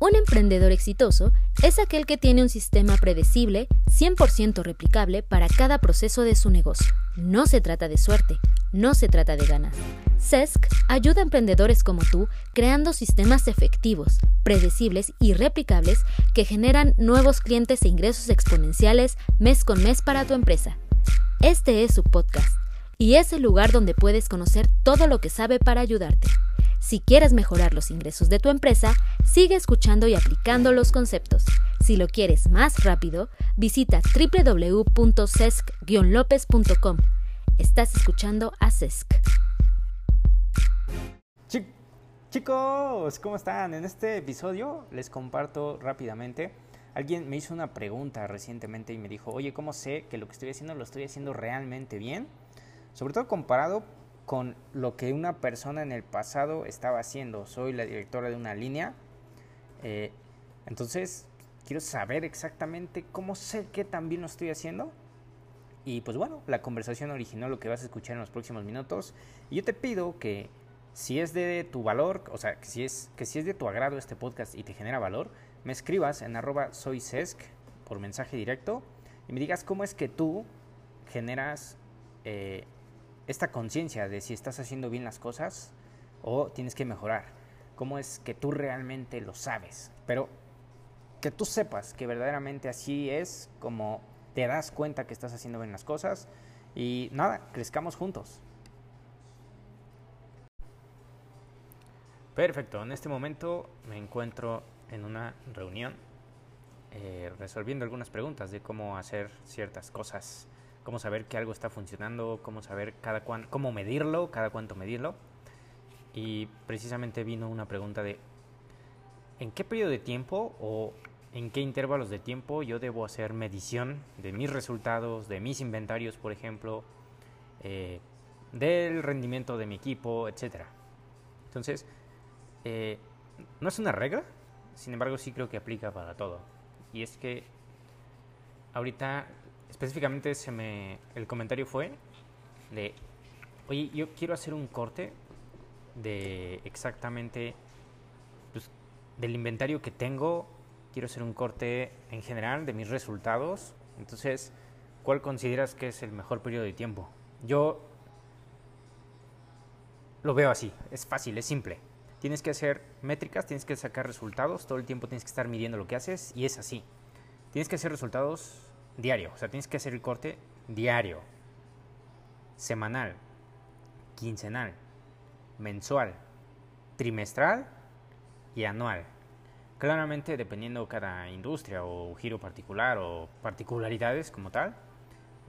Un emprendedor exitoso es aquel que tiene un sistema predecible, 100% replicable para cada proceso de su negocio. No se trata de suerte, no se trata de ganas. CESC ayuda a emprendedores como tú creando sistemas efectivos, predecibles y replicables que generan nuevos clientes e ingresos exponenciales mes con mes para tu empresa. Este es su podcast y es el lugar donde puedes conocer todo lo que sabe para ayudarte. Si quieres mejorar los ingresos de tu empresa, sigue escuchando y aplicando los conceptos. Si lo quieres más rápido, visita www.cesc-lopez.com. Estás escuchando a CESC. Chicos, ¿cómo están? En este episodio les comparto rápidamente. Alguien me hizo una pregunta recientemente y me dijo, oye, ¿cómo sé que lo que estoy haciendo lo estoy haciendo realmente bien? Sobre todo comparado con lo que una persona en el pasado estaba haciendo. Soy la directora de una línea. Eh, entonces, quiero saber exactamente cómo sé que también lo estoy haciendo. Y pues bueno, la conversación originó lo que vas a escuchar en los próximos minutos. Y yo te pido que si es de tu valor, o sea, que si es, que si es de tu agrado este podcast y te genera valor, me escribas en arroba soysesc por mensaje directo y me digas cómo es que tú generas eh, esta conciencia de si estás haciendo bien las cosas o tienes que mejorar. ¿Cómo es que tú realmente lo sabes? Pero que tú sepas que verdaderamente así es como te das cuenta que estás haciendo bien las cosas y nada, crezcamos juntos. Perfecto, en este momento me encuentro en una reunión eh, resolviendo algunas preguntas de cómo hacer ciertas cosas cómo saber que algo está funcionando, cómo saber cada cuán, cómo medirlo, cada cuánto medirlo. Y precisamente vino una pregunta de ¿en qué periodo de tiempo o en qué intervalos de tiempo yo debo hacer medición de mis resultados, de mis inventarios, por ejemplo, eh, del rendimiento de mi equipo, etcétera? Entonces, eh, no es una regla, sin embargo sí creo que aplica para todo. Y es que ahorita específicamente se me, el comentario fue de, oye, yo quiero hacer un corte de exactamente pues, del inventario que tengo, quiero hacer un corte en general de mis resultados. Entonces, ¿cuál consideras que es el mejor periodo de tiempo? Yo lo veo así, es fácil, es simple. Tienes que hacer métricas, tienes que sacar resultados, todo el tiempo tienes que estar midiendo lo que haces y es así. Tienes que hacer resultados diario. O sea, tienes que hacer el corte diario, semanal, quincenal, mensual, trimestral y anual. Claramente dependiendo cada industria o giro particular o particularidades como tal.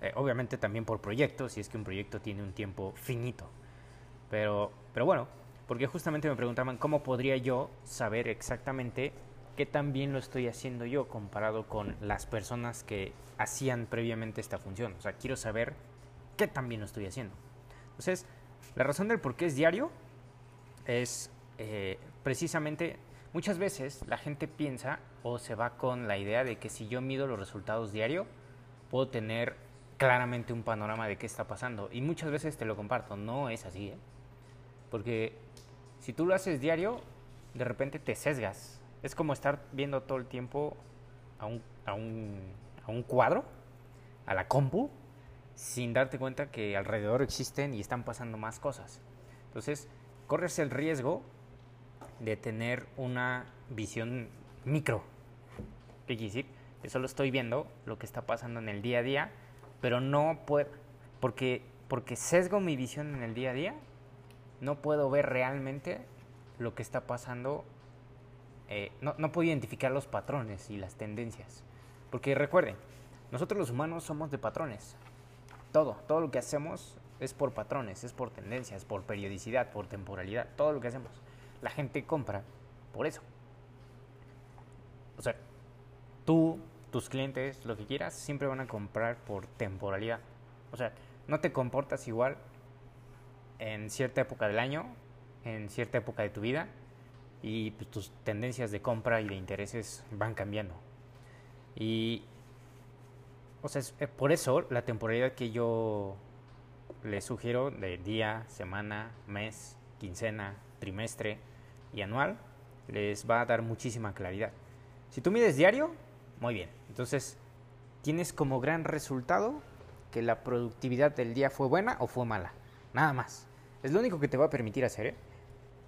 Eh, obviamente también por proyecto, si es que un proyecto tiene un tiempo finito. Pero, pero bueno, porque justamente me preguntaban cómo podría yo saber exactamente qué tan bien lo estoy haciendo yo comparado con las personas que hacían previamente esta función. O sea, quiero saber qué tan bien lo estoy haciendo. Entonces, la razón del por qué es diario es eh, precisamente, muchas veces la gente piensa o se va con la idea de que si yo mido los resultados diario, puedo tener claramente un panorama de qué está pasando. Y muchas veces te lo comparto, no es así. ¿eh? Porque si tú lo haces diario, de repente te sesgas es como estar viendo todo el tiempo a un, a un, a un cuadro, a la compu, sin darte cuenta que alrededor existen y están pasando más cosas. Entonces, corres el riesgo de tener una visión micro. ¿Qué quiere decir? Que solo estoy viendo lo que está pasando en el día a día, pero no puedo, porque, porque sesgo mi visión en el día a día, no puedo ver realmente lo que está pasando eh, no, no puedo identificar los patrones y las tendencias. Porque recuerden, nosotros los humanos somos de patrones. Todo, todo lo que hacemos es por patrones, es por tendencias, por periodicidad, por temporalidad, todo lo que hacemos. La gente compra por eso. O sea, tú, tus clientes, lo que quieras, siempre van a comprar por temporalidad. O sea, no te comportas igual en cierta época del año, en cierta época de tu vida, y pues, tus tendencias de compra y de intereses van cambiando. Y, o sea, eh, por eso la temporalidad que yo les sugiero de día, semana, mes, quincena, trimestre y anual les va a dar muchísima claridad. Si tú mides diario, muy bien. Entonces, tienes como gran resultado que la productividad del día fue buena o fue mala. Nada más. Es lo único que te va a permitir hacer, ¿eh?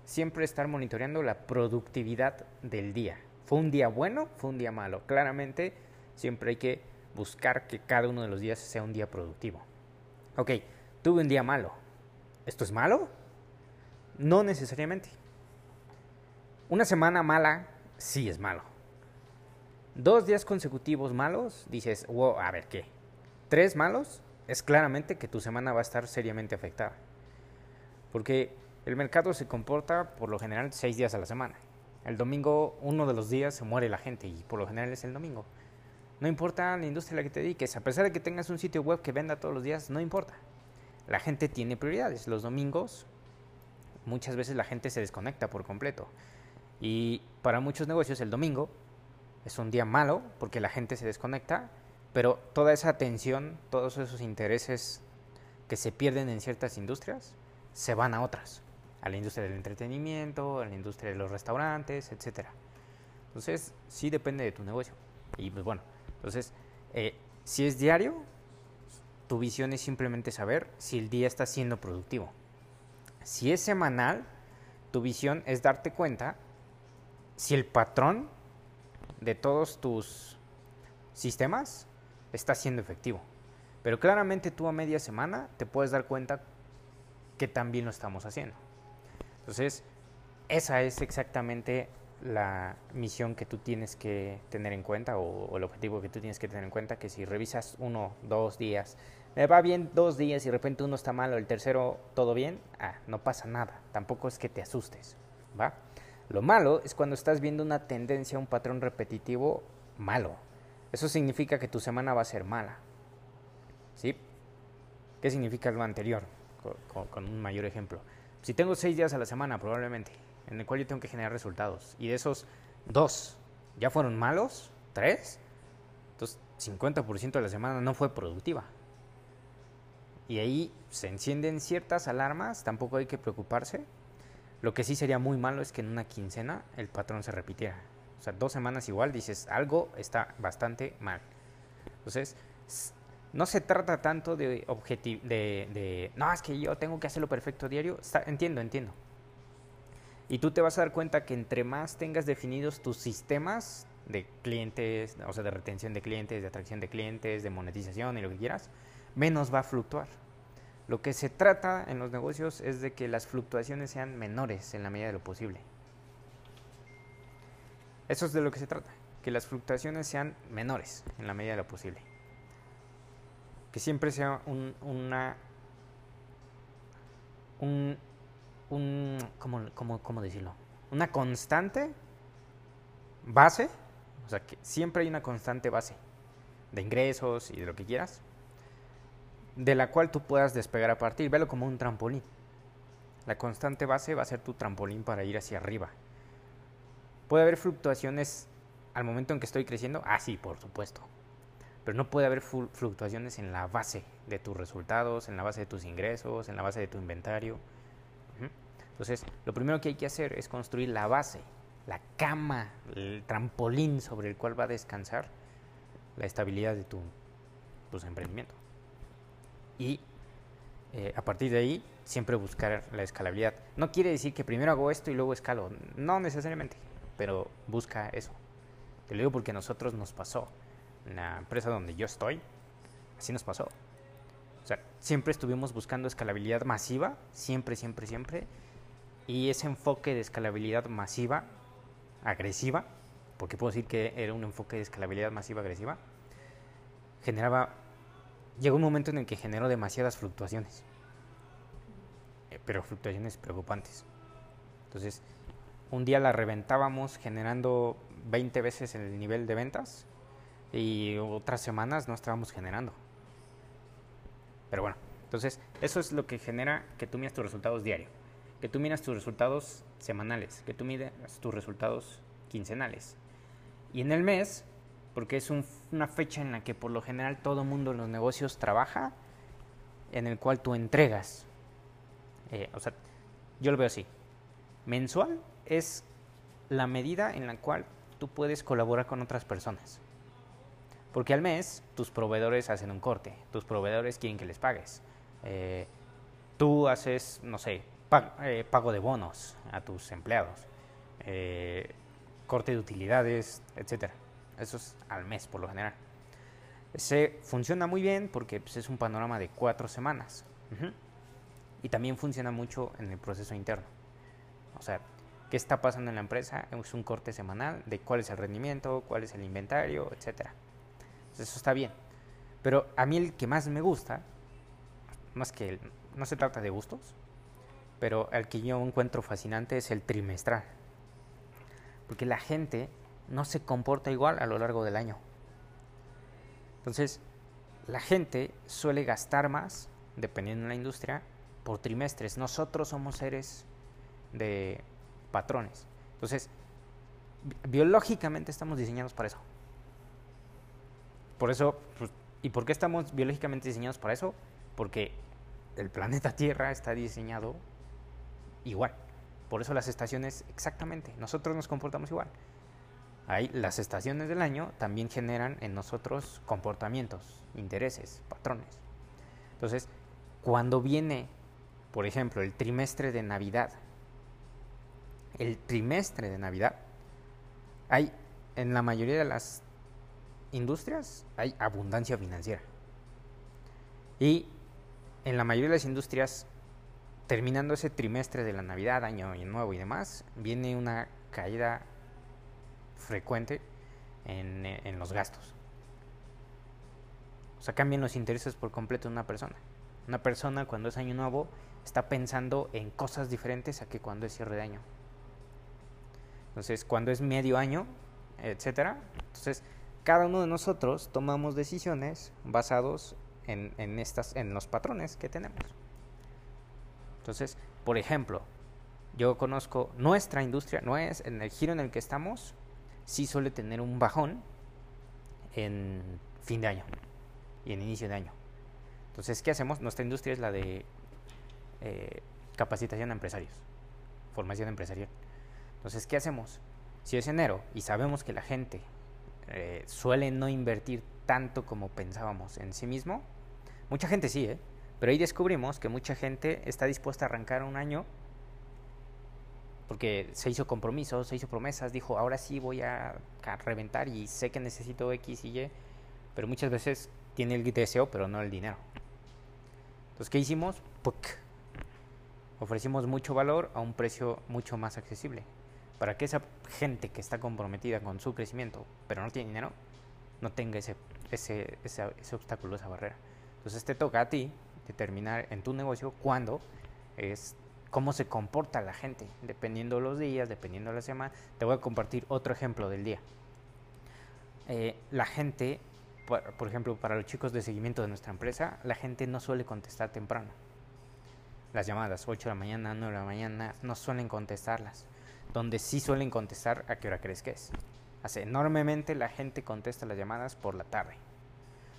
Siempre estar monitoreando la productividad del día. ¿Fue un día bueno? ¿Fue un día malo? Claramente, siempre hay que buscar que cada uno de los días sea un día productivo. Ok, tuve un día malo. ¿Esto es malo? No necesariamente. Una semana mala sí es malo. Dos días consecutivos malos, dices, wow, a ver qué. Tres malos, es claramente que tu semana va a estar seriamente afectada. Porque el mercado se comporta por lo general seis días a la semana. El domingo, uno de los días, se muere la gente y por lo general es el domingo. No importa la industria a la que te dediques, a pesar de que tengas un sitio web que venda todos los días, no importa. La gente tiene prioridades. Los domingos, muchas veces la gente se desconecta por completo. Y para muchos negocios el domingo es un día malo porque la gente se desconecta, pero toda esa atención, todos esos intereses que se pierden en ciertas industrias, se van a otras, a la industria del entretenimiento, a la industria de los restaurantes, etc. Entonces, sí depende de tu negocio. Y pues bueno, entonces, eh, si es diario, tu visión es simplemente saber si el día está siendo productivo. Si es semanal, tu visión es darte cuenta si el patrón de todos tus sistemas está siendo efectivo. Pero claramente tú a media semana te puedes dar cuenta que también lo estamos haciendo. Entonces, esa es exactamente la misión que tú tienes que tener en cuenta o, el objetivo que tú tienes que tener en cuenta, que si revisas uno, dos días, me va bien dos días y de repente uno está malo, el tercero todo bien, ah, no pasa nada, tampoco es que te asustes, ¿va? Lo malo es cuando estás viendo una tendencia, un patrón repetitivo malo. Eso significa que tu semana va a ser mala. ¿Sí? ¿Qué significa lo anterior? Con, un mayor ejemplo. Si tengo seis días a la semana, probablemente, en el cual yo tengo que generar resultados, y de esos dos ya fueron malos, tres, entonces 50% de la semana no fue productiva. Y ahí se encienden ciertas alarmas, tampoco hay que preocuparse, lo que sí sería muy malo es que en una quincena el patrón se repitiera. O sea, dos semanas igual dices, algo está bastante mal. Entonces, no se trata tanto de objetivo, de, no, es que yo tengo que hacerlo perfecto diario. entiendo, entiendo. Y tú te vas a dar cuenta que entre más tengas definidos tus sistemas de clientes, o sea, de retención de clientes, de atracción de clientes, de monetización y lo que quieras, menos va a fluctuar. Lo que se trata en los negocios es de que las fluctuaciones sean menores en la medida de lo posible. Eso es de lo que se trata, que las fluctuaciones sean menores en la medida de lo posible. Que siempre sea un, una... Un, un ¿cómo, cómo decirlo? Una constante base, o sea, que siempre hay una constante base de ingresos y de lo que quieras, de la cual tú puedas despegar a partir. Velo como un trampolín. La constante base va a ser tu trampolín para ir hacia arriba. ¿Puede haber fluctuaciones al momento en que estoy creciendo? Ah, sí, por supuesto. Pero no puede haber fluctuaciones en la base de tus resultados, en la base de tus ingresos, en la base de tu inventario. Entonces, lo primero que hay que hacer es construir la base, la cama, el trampolín sobre el cual va a descansar la estabilidad de tu pues, emprendimiento y eh, a partir de ahí siempre buscar la escalabilidad. No quiere decir que primero hago esto y luego escalo, no necesariamente, pero busca eso. Te lo digo porque a nosotros nos pasó. En la empresa donde yo estoy, así nos pasó. O sea, siempre estuvimos buscando escalabilidad masiva, siempre, siempre, siempre. Y ese enfoque de escalabilidad masiva, agresiva, porque puedo decir que era un enfoque de escalabilidad masiva agresiva, generaba llegó un momento en el que generó demasiadas fluctuaciones, eh, pero fluctuaciones preocupantes. Entonces, un día la reventábamos generando 20 veces el nivel de ventas y otras semanas no estábamos generando. Pero bueno, entonces eso es lo que genera que tú miras tus resultados diarios, que tú miras tus resultados semanales, que tú miras tus resultados quincenales. Y en el mes porque es una fecha en la que por lo general todo mundo en los negocios trabaja, en el cual tú entregas. Eh, o sea, yo lo veo así. Mensual es la medida en la cual tú puedes colaborar con otras personas. Porque al mes tus proveedores hacen un corte, tus proveedores quieren que les pagues. Eh, tú haces, no sé, eh, pago de bonos a tus empleados, eh, corte de utilidades, etcétera. Eso es al mes por lo general. Se funciona muy bien porque pues, es un panorama de cuatro semanas. Y también funciona mucho en el proceso interno. O sea, ¿qué está pasando en la empresa? Es un corte semanal de cuál es el rendimiento, cuál es el inventario, etcétera. Eso está bien. Pero a mí el que más me gusta, más que no se trata de gustos, pero el que yo encuentro fascinante es el trimestral. Porque la gente no se comporta igual a lo largo del año. Entonces, la gente suele gastar más, dependiendo de la industria, por trimestres. Nosotros somos seres de patrones. Entonces, biológicamente estamos diseñados para eso. Por eso, pues, ¿y por qué estamos biológicamente diseñados para eso? Porque el planeta Tierra está diseñado igual. Por eso las estaciones, exactamente, nosotros nos comportamos igual las estaciones del año también generan en nosotros comportamientos, intereses, patrones. Entonces, cuando viene, por ejemplo, el trimestre de Navidad, el trimestre de Navidad, hay en la mayoría de las industrias hay abundancia financiera. Y en la mayoría de las industrias, terminando ese trimestre de la Navidad, Año Nuevo y demás, viene una caída frecuente en, los gastos. O sea, cambian los intereses por completo de una persona. Una persona cuando es año nuevo está pensando en cosas diferentes a que cuando es cierre de año. Entonces, cuando es medio año, etcétera, entonces cada uno de nosotros tomamos decisiones basados en, en, estas, en los patrones que tenemos. Entonces, por ejemplo, yo conozco nuestra industria, no es en el giro en el que estamos, sí suele tener un bajón en fin de año y en inicio de año. Entonces, ¿qué hacemos? Nuestra industria es la de eh, capacitación a empresarios, formación empresarial. Entonces, ¿qué hacemos? Si es enero y sabemos que la gente eh, suele no invertir tanto como pensábamos en sí mismo, mucha gente sí, ¿eh? pero ahí descubrimos que mucha gente está dispuesta a arrancar un año porque se hizo compromisos, se hizo promesas, dijo, ahora sí voy a reventar y sé que necesito X y Y, pero muchas veces tiene el deseo, pero no el dinero. Entonces, ¿qué hicimos? Ofrecimos mucho valor a un precio mucho más accesible, para que esa gente que está comprometida con su crecimiento, pero no tiene dinero, no tenga ese, ese, ese, ese obstáculo, esa barrera. Entonces, te toca a ti determinar en tu negocio cuándo es cómo se comporta la gente, dependiendo de los días, dependiendo de la semana. Te voy a compartir otro ejemplo del día. Eh, la gente, por, ejemplo, para los chicos de seguimiento de nuestra empresa, la gente no suele contestar temprano. Las llamadas, 8 de la mañana, 9 de la mañana, no suelen contestarlas. Donde sí suelen contestar, ¿a qué hora crees que es? Hace enormemente la gente contesta las llamadas por la tarde.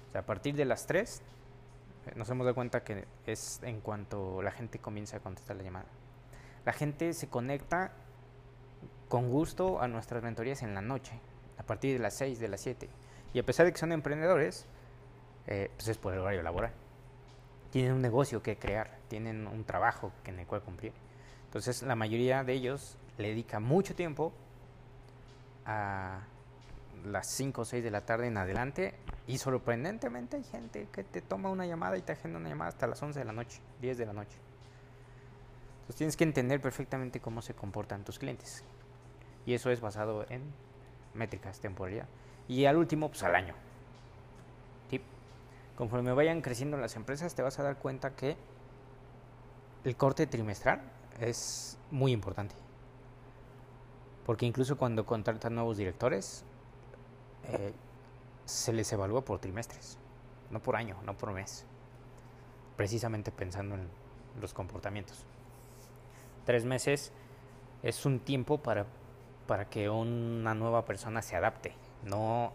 O sea, a partir de las 3 nos hemos dado cuenta que es en cuanto la gente comienza a contestar la llamada. La gente se conecta con gusto a nuestras mentorías en la noche, a partir de las 6, de las 7. Y a pesar de que son emprendedores, eh, pues es por el horario laboral. Tienen un negocio que crear, tienen un trabajo en el cual cumplir. Entonces la mayoría de ellos le dedica mucho tiempo a las 5 o 6 de la tarde en adelante y sorprendentemente hay gente que te toma una llamada y te agenda una llamada hasta las 11 de la noche, 10 de la noche. Entonces tienes que entender perfectamente cómo se comportan tus clientes. Y eso es basado en métricas, temporalidad. Y al último, pues al año. Conforme vayan creciendo las empresas, te vas a dar cuenta que el corte trimestral es muy importante. Porque incluso cuando contratan nuevos directores, eh, se les evalúa por trimestres, no por año, no por mes, precisamente pensando en los comportamientos. Tres meses es un tiempo para, para que una nueva persona se adapte, no,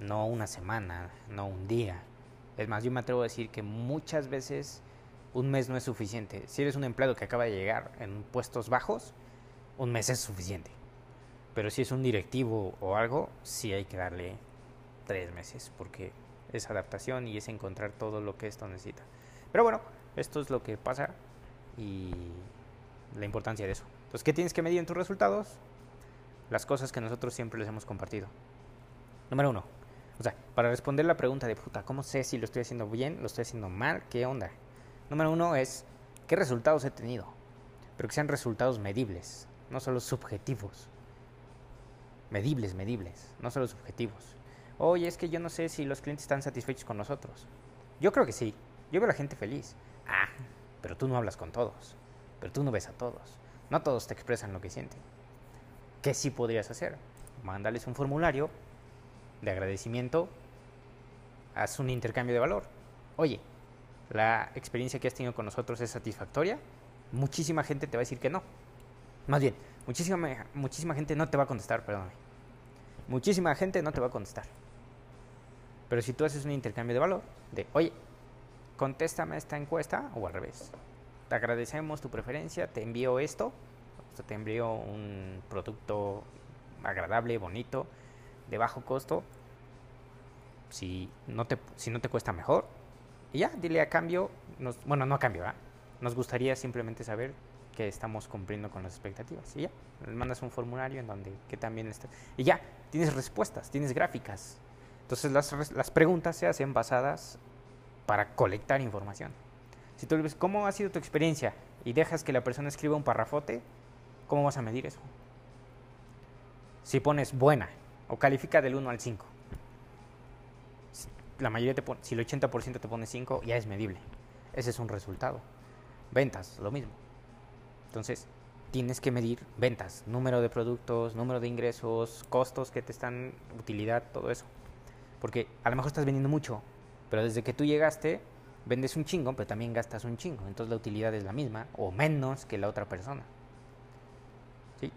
no una semana, no un día. Es más, yo me atrevo a decir que muchas veces un mes no es suficiente. Si eres un empleado que acaba de llegar en puestos bajos, un mes es suficiente Pero si es un directivo o algo, sí hay que darle tres meses, porque es adaptación y es encontrar todo lo que esto necesita. Pero bueno, esto es lo que pasa y la importancia de eso. Entonces, ¿qué tienes que medir en tus resultados? Las cosas que nosotros siempre les hemos compartido. Número uno. O sea, para responder la pregunta de puta, ¿cómo sé si lo estoy haciendo bien, lo estoy haciendo mal? ¿Qué onda? Número uno es, ¿qué resultados he tenido? Pero que sean resultados medibles, no solo subjetivos. Medibles, medibles, no solo subjetivos. Oye, es que yo no sé si los clientes están satisfechos con nosotros. Yo creo que sí. Yo veo a la gente feliz. Ah, pero tú no hablas con todos. Pero tú no ves a todos. No todos te expresan lo que sienten. ¿Qué sí podrías hacer? Mándales un formulario de agradecimiento. Haz un intercambio de valor. Oye, la experiencia que has tenido con nosotros es satisfactoria. Muchísima gente te va a decir que no. Más bien, muchísima, muchísima gente no te va a contestar, perdóname. Muchísima gente no te va a contestar. Pero si tú haces un intercambio de valor, de, oye, contéstame esta encuesta, o al revés, te agradecemos tu preferencia, te envío esto, o te envío un producto agradable, bonito, de bajo costo, si no te, si no te cuesta mejor, y ya, dile a cambio, nos, bueno, no a cambio, nos gustaría simplemente saber que estamos cumpliendo con las expectativas. Y ya, mandas un formulario en donde que también está. Y ya, tienes respuestas, tienes gráficas. Entonces las, las preguntas se hacen basadas para colectar información. Si tú le ves, ¿cómo ha sido tu experiencia? Y dejas que la persona escriba un parrafote, ¿cómo vas a medir eso? Si pones buena o califica del 1 al 5. La mayoría te pone, si el 80% te pone 5, ya es medible. Ese es un resultado. Ventas, lo mismo. Entonces, tienes que medir ventas, número de productos, número de ingresos, costos que te están, utilidad, todo eso. Porque a lo mejor estás vendiendo mucho, pero desde que tú llegaste, vendes un chingo, pero también gastas un chingo. Entonces la utilidad es la misma o menos que la otra persona. ¿Sí?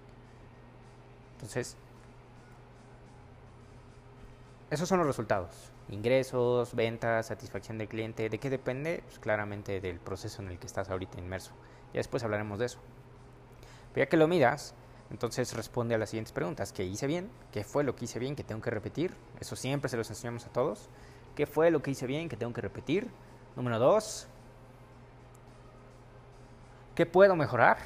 Entonces, esos son los resultados. Ingresos, ventas, satisfacción del cliente. ¿De qué depende? Pues claramente del proceso en el que estás ahorita inmerso. Ya después hablaremos de eso. Pero ya que lo miras, entonces responde a las siguientes preguntas. ¿Qué hice bien? ¿Qué fue lo que hice bien que tengo que repetir? Eso siempre se los enseñamos a todos. ¿Qué fue lo que hice bien que tengo que repetir? Número dos. ¿Qué puedo mejorar?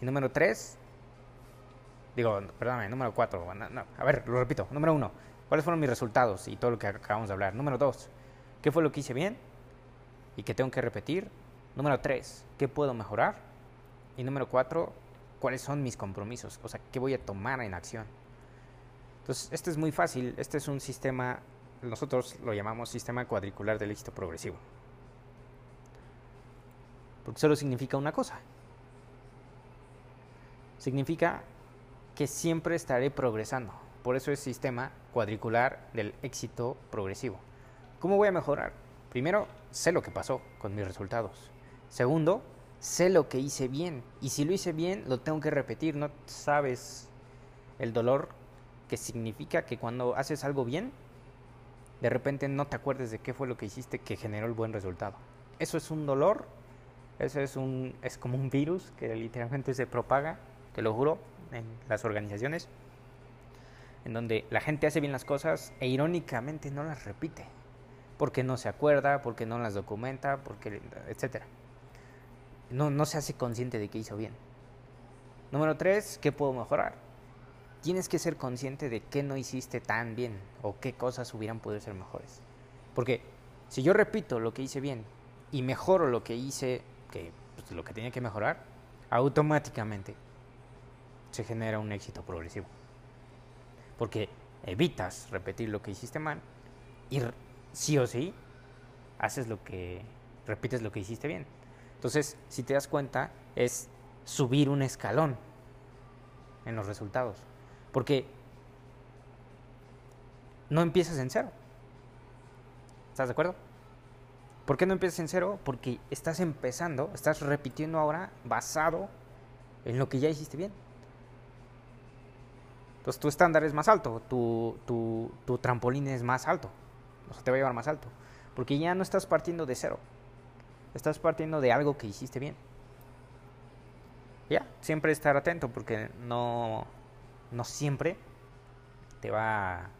Y número tres. Digo, perdóname, número cuatro. a ver, lo repito. Número uno. ¿Cuáles fueron mis resultados y todo lo que acabamos de hablar? Número dos. ¿Qué fue lo que hice bien? ¿Y qué tengo que repetir? Número tres. ¿Qué puedo mejorar? Y número cuatro. ¿Cuáles son mis compromisos? O sea, ¿qué voy a tomar en acción? Entonces, este es muy fácil. Este es un sistema, nosotros lo llamamos sistema cuadricular del éxito progresivo. Porque solo significa una cosa. Significa que siempre estaré progresando. Por eso es sistema cuadricular del éxito progresivo. ¿Cómo voy a mejorar? Primero, sé lo que pasó con mis resultados. Segundo, sé lo que hice bien. Y si lo hice bien, lo tengo que repetir. No sabes el dolor que significa que cuando haces algo bien, de repente no te acuerdes de qué fue lo que hiciste que generó el buen resultado. Eso es un dolor, eso es, un, es como un virus que literalmente se propaga, te lo juro, en las organizaciones, en donde la gente hace bien las cosas e irónicamente no las repite, porque no se acuerda, porque no las documenta, porque etcétera. No, no se hace consciente de que hizo bien. Número tres, ¿qué puedo mejorar? tienes que ser consciente de qué no hiciste tan bien o qué cosas hubieran podido ser mejores. Porque si yo repito lo que hice bien y mejoro lo que hice, que pues, lo que tenía que mejorar, automáticamente se genera un éxito progresivo. Porque evitas repetir lo que hiciste mal y sí o sí haces lo que repites lo que hiciste bien. Entonces, si te das cuenta, es subir un escalón en los resultados. Porque no empiezas en cero. ¿Estás de acuerdo? ¿Por qué no empiezas en cero? Porque estás empezando, estás repitiendo ahora basado en lo que ya hiciste bien. Entonces tu estándar es más alto, tu, tu, tu trampolín es más alto, o sea, te va a llevar más alto. Porque ya no estás partiendo de cero, estás partiendo de algo que hiciste bien. Ya, siempre estar atento porque no, no siempre te va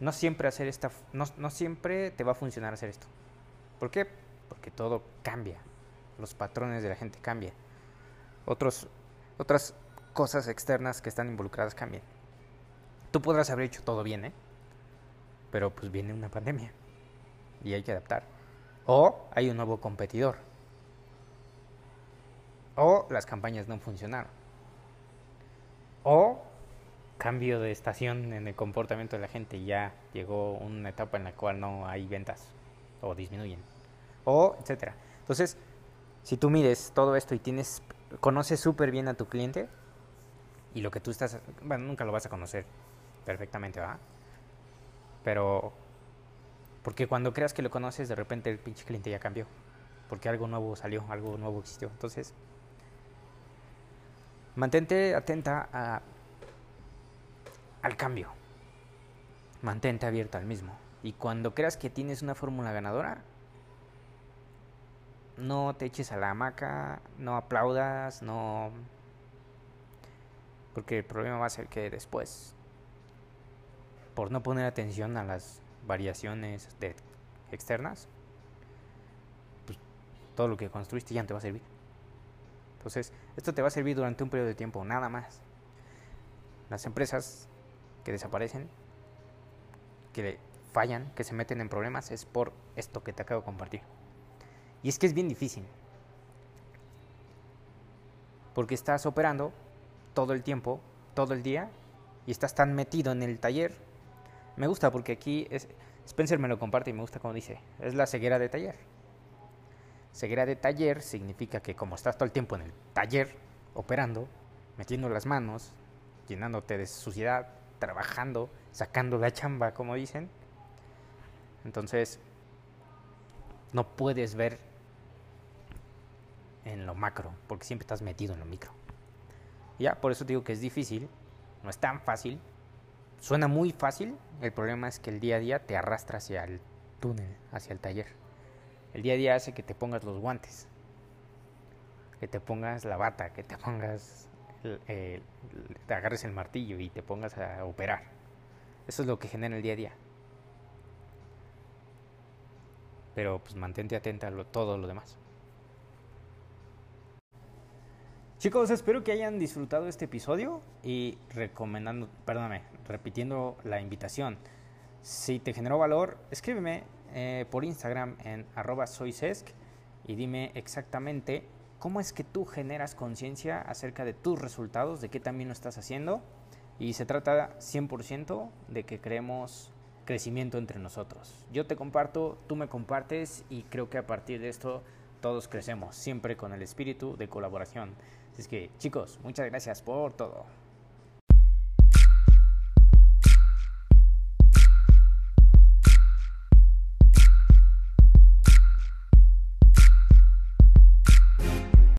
no siempre hacer esta no, no siempre te va a funcionar hacer esto. ¿Por qué? Porque todo cambia. Los patrones de la gente cambian. Otros, otras cosas externas que están involucradas cambian. Tú podrás haber hecho todo bien, ¿eh? Pero pues viene una pandemia y hay que adaptar. O hay un nuevo competidor. O las campañas no funcionaron. O cambio de estación en el comportamiento de la gente ya llegó una etapa en la cual no hay ventas o disminuyen. O etcétera. Entonces, si tú mides todo esto y tienes conoces súper bien a tu cliente y lo que tú estás, bueno, nunca lo vas a conocer perfectamente, ¿va? Pero, porque cuando creas que lo conoces, de repente el pinche cliente ya cambió. Porque algo nuevo salió, algo nuevo existió. Entonces, mantente atenta a, al cambio. Mantente abierta al mismo. Y cuando creas que tienes una fórmula ganadora, no te eches a la hamaca, no aplaudas, no... Porque el problema va a ser que después por no poner atención a las variaciones de externas, pues todo lo que construiste ya no te va a servir. Entonces, esto te va a servir durante un periodo de tiempo, nada más. Las empresas que desaparecen, que fallan, que se meten en problemas, es por esto que te acabo de compartir. Y es que es bien difícil. Porque estás operando todo el tiempo, todo el día, y estás tan metido en el taller me gusta porque aquí es, Spencer me lo comparte y me gusta como dice, es la ceguera de taller. Ceguera de taller significa que como estás todo el tiempo en el taller operando, metiendo las manos, llenándote de suciedad, trabajando, sacando la chamba, como dicen, entonces no puedes ver en lo macro, porque siempre estás metido en lo micro. Ya, por eso digo que es difícil, no es tan fácil, Suena muy fácil, el problema es que el día a día te arrastra hacia el túnel, hacia el taller. El día a día hace que te pongas los guantes, que te pongas la bata, que te pongas, te agarres el martillo y te pongas a operar. Eso es lo que genera el día a día. Pero pues mantente atenta a todo lo demás. Chicos, espero que hayan disfrutado este episodio y recomendando, perdóname, repitiendo la invitación. Si te generó valor, escríbeme eh, por Instagram en arroba soysesc y dime exactamente cómo es que tú generas conciencia acerca de tus resultados, de qué también lo estás haciendo. Y se trata 100% de que creemos crecimiento entre nosotros. Yo te comparto, tú me compartes y creo que a partir de esto todos crecemos, siempre con el espíritu de colaboración. Así es que chicos, muchas gracias por todo.